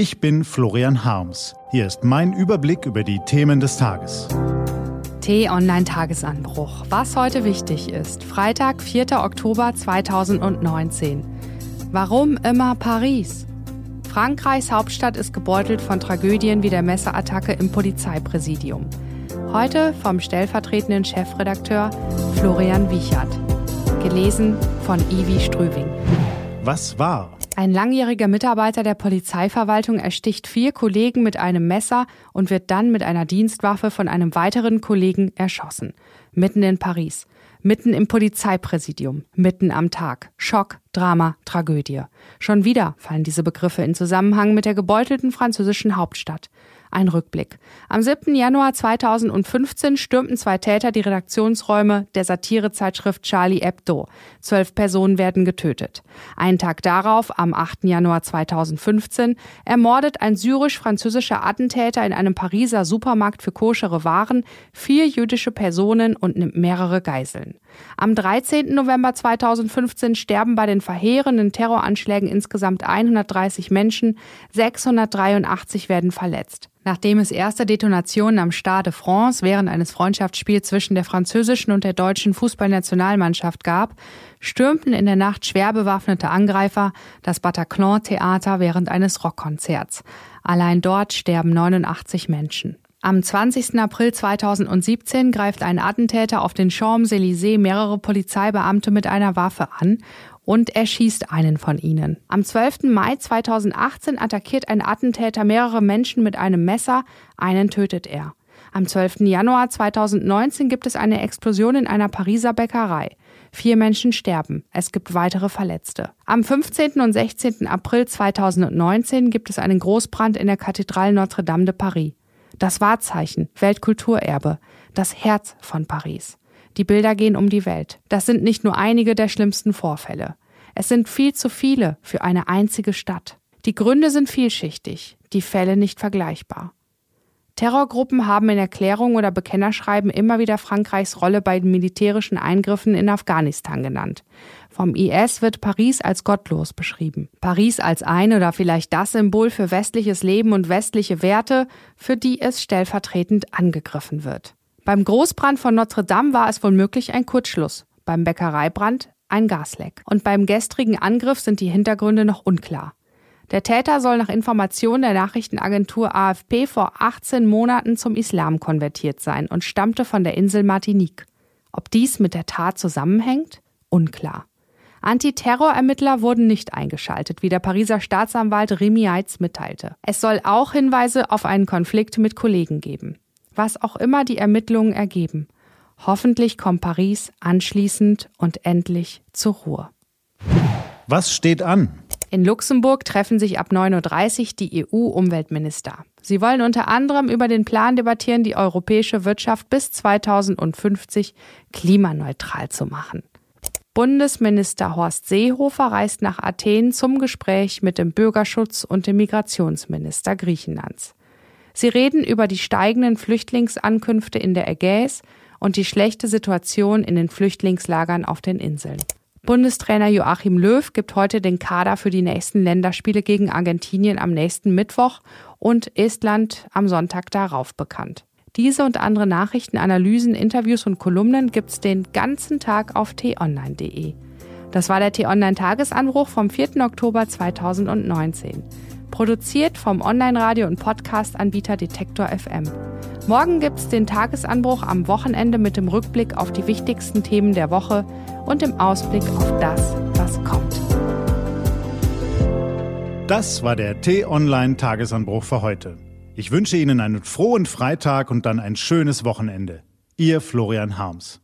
Ich bin Florian Harms. Hier ist mein Überblick über die Themen des Tages. T-Online-Tagesanbruch. Was heute wichtig ist. Freitag, 4. Oktober 2019. Warum immer Paris? Frankreichs Hauptstadt ist gebeutelt von Tragödien wie der Messerattacke im Polizeipräsidium. Heute vom stellvertretenden Chefredakteur Florian Wiechert. Gelesen von Ivi Strüving. Was war? Ein langjähriger Mitarbeiter der Polizeiverwaltung ersticht vier Kollegen mit einem Messer und wird dann mit einer Dienstwaffe von einem weiteren Kollegen erschossen. Mitten in Paris. Mitten im Polizeipräsidium. Mitten am Tag. Schock, Drama, Tragödie. Schon wieder fallen diese Begriffe in Zusammenhang mit der gebeutelten französischen Hauptstadt. Ein Rückblick. Am 7. Januar 2015 stürmten zwei Täter die Redaktionsräume der Satirezeitschrift Charlie Hebdo. Zwölf Personen werden getötet. Einen Tag darauf, am 8. Januar 2015, ermordet ein syrisch-französischer Attentäter in einem Pariser Supermarkt für koschere Waren vier jüdische Personen und nimmt mehrere Geiseln. Am 13. November 2015 sterben bei den verheerenden Terroranschlägen insgesamt 130 Menschen, 683 werden verletzt. Nachdem es erste Detonationen am Stade de France während eines Freundschaftsspiels zwischen der französischen und der deutschen Fußballnationalmannschaft gab, stürmten in der Nacht schwer bewaffnete Angreifer das Bataclan-Theater während eines Rockkonzerts. Allein dort sterben 89 Menschen. Am 20. April 2017 greift ein Attentäter auf den Champs-Élysées mehrere Polizeibeamte mit einer Waffe an und erschießt einen von ihnen. Am 12. Mai 2018 attackiert ein Attentäter mehrere Menschen mit einem Messer, einen tötet er. Am 12. Januar 2019 gibt es eine Explosion in einer Pariser Bäckerei. Vier Menschen sterben. Es gibt weitere Verletzte. Am 15. und 16. April 2019 gibt es einen Großbrand in der Kathedrale Notre-Dame de Paris. Das Wahrzeichen, Weltkulturerbe, das Herz von Paris. Die Bilder gehen um die Welt. Das sind nicht nur einige der schlimmsten Vorfälle. Es sind viel zu viele für eine einzige Stadt. Die Gründe sind vielschichtig, die Fälle nicht vergleichbar. Terrorgruppen haben in Erklärungen oder Bekennerschreiben immer wieder Frankreichs Rolle bei den militärischen Eingriffen in Afghanistan genannt. Vom IS wird Paris als gottlos beschrieben. Paris als ein oder vielleicht das Symbol für westliches Leben und westliche Werte, für die es stellvertretend angegriffen wird. Beim Großbrand von Notre Dame war es womöglich ein Kurzschluss. Beim Bäckereibrand ein Gasleck. Und beim gestrigen Angriff sind die Hintergründe noch unklar. Der Täter soll nach Informationen der Nachrichtenagentur AFP vor 18 Monaten zum Islam konvertiert sein und stammte von der Insel Martinique. Ob dies mit der Tat zusammenhängt? Unklar. Antiterrorermittler wurden nicht eingeschaltet, wie der Pariser Staatsanwalt Remy Heitz mitteilte. Es soll auch Hinweise auf einen Konflikt mit Kollegen geben. Was auch immer die Ermittlungen ergeben. Hoffentlich kommt Paris anschließend und endlich zur Ruhe. Was steht an? In Luxemburg treffen sich ab 9.30 Uhr die EU-Umweltminister. Sie wollen unter anderem über den Plan debattieren, die europäische Wirtschaft bis 2050 klimaneutral zu machen. Bundesminister Horst Seehofer reist nach Athen zum Gespräch mit dem Bürgerschutz und dem Migrationsminister Griechenlands. Sie reden über die steigenden Flüchtlingsankünfte in der Ägäis und die schlechte Situation in den Flüchtlingslagern auf den Inseln. Bundestrainer Joachim Löw gibt heute den Kader für die nächsten Länderspiele gegen Argentinien am nächsten Mittwoch und Estland am Sonntag darauf bekannt. Diese und andere Nachrichten, Analysen, Interviews und Kolumnen gibt's den ganzen Tag auf t-online.de. Das war der T-Online-Tagesanbruch vom 4. Oktober 2019. Produziert vom Online-Radio- und Podcast-Anbieter Detektor FM. Morgen gibt's den Tagesanbruch am Wochenende mit dem Rückblick auf die wichtigsten Themen der Woche und dem Ausblick auf das, was kommt. Das war der T-Online-Tagesanbruch für heute. Ich wünsche Ihnen einen frohen Freitag und dann ein schönes Wochenende. Ihr Florian Harms.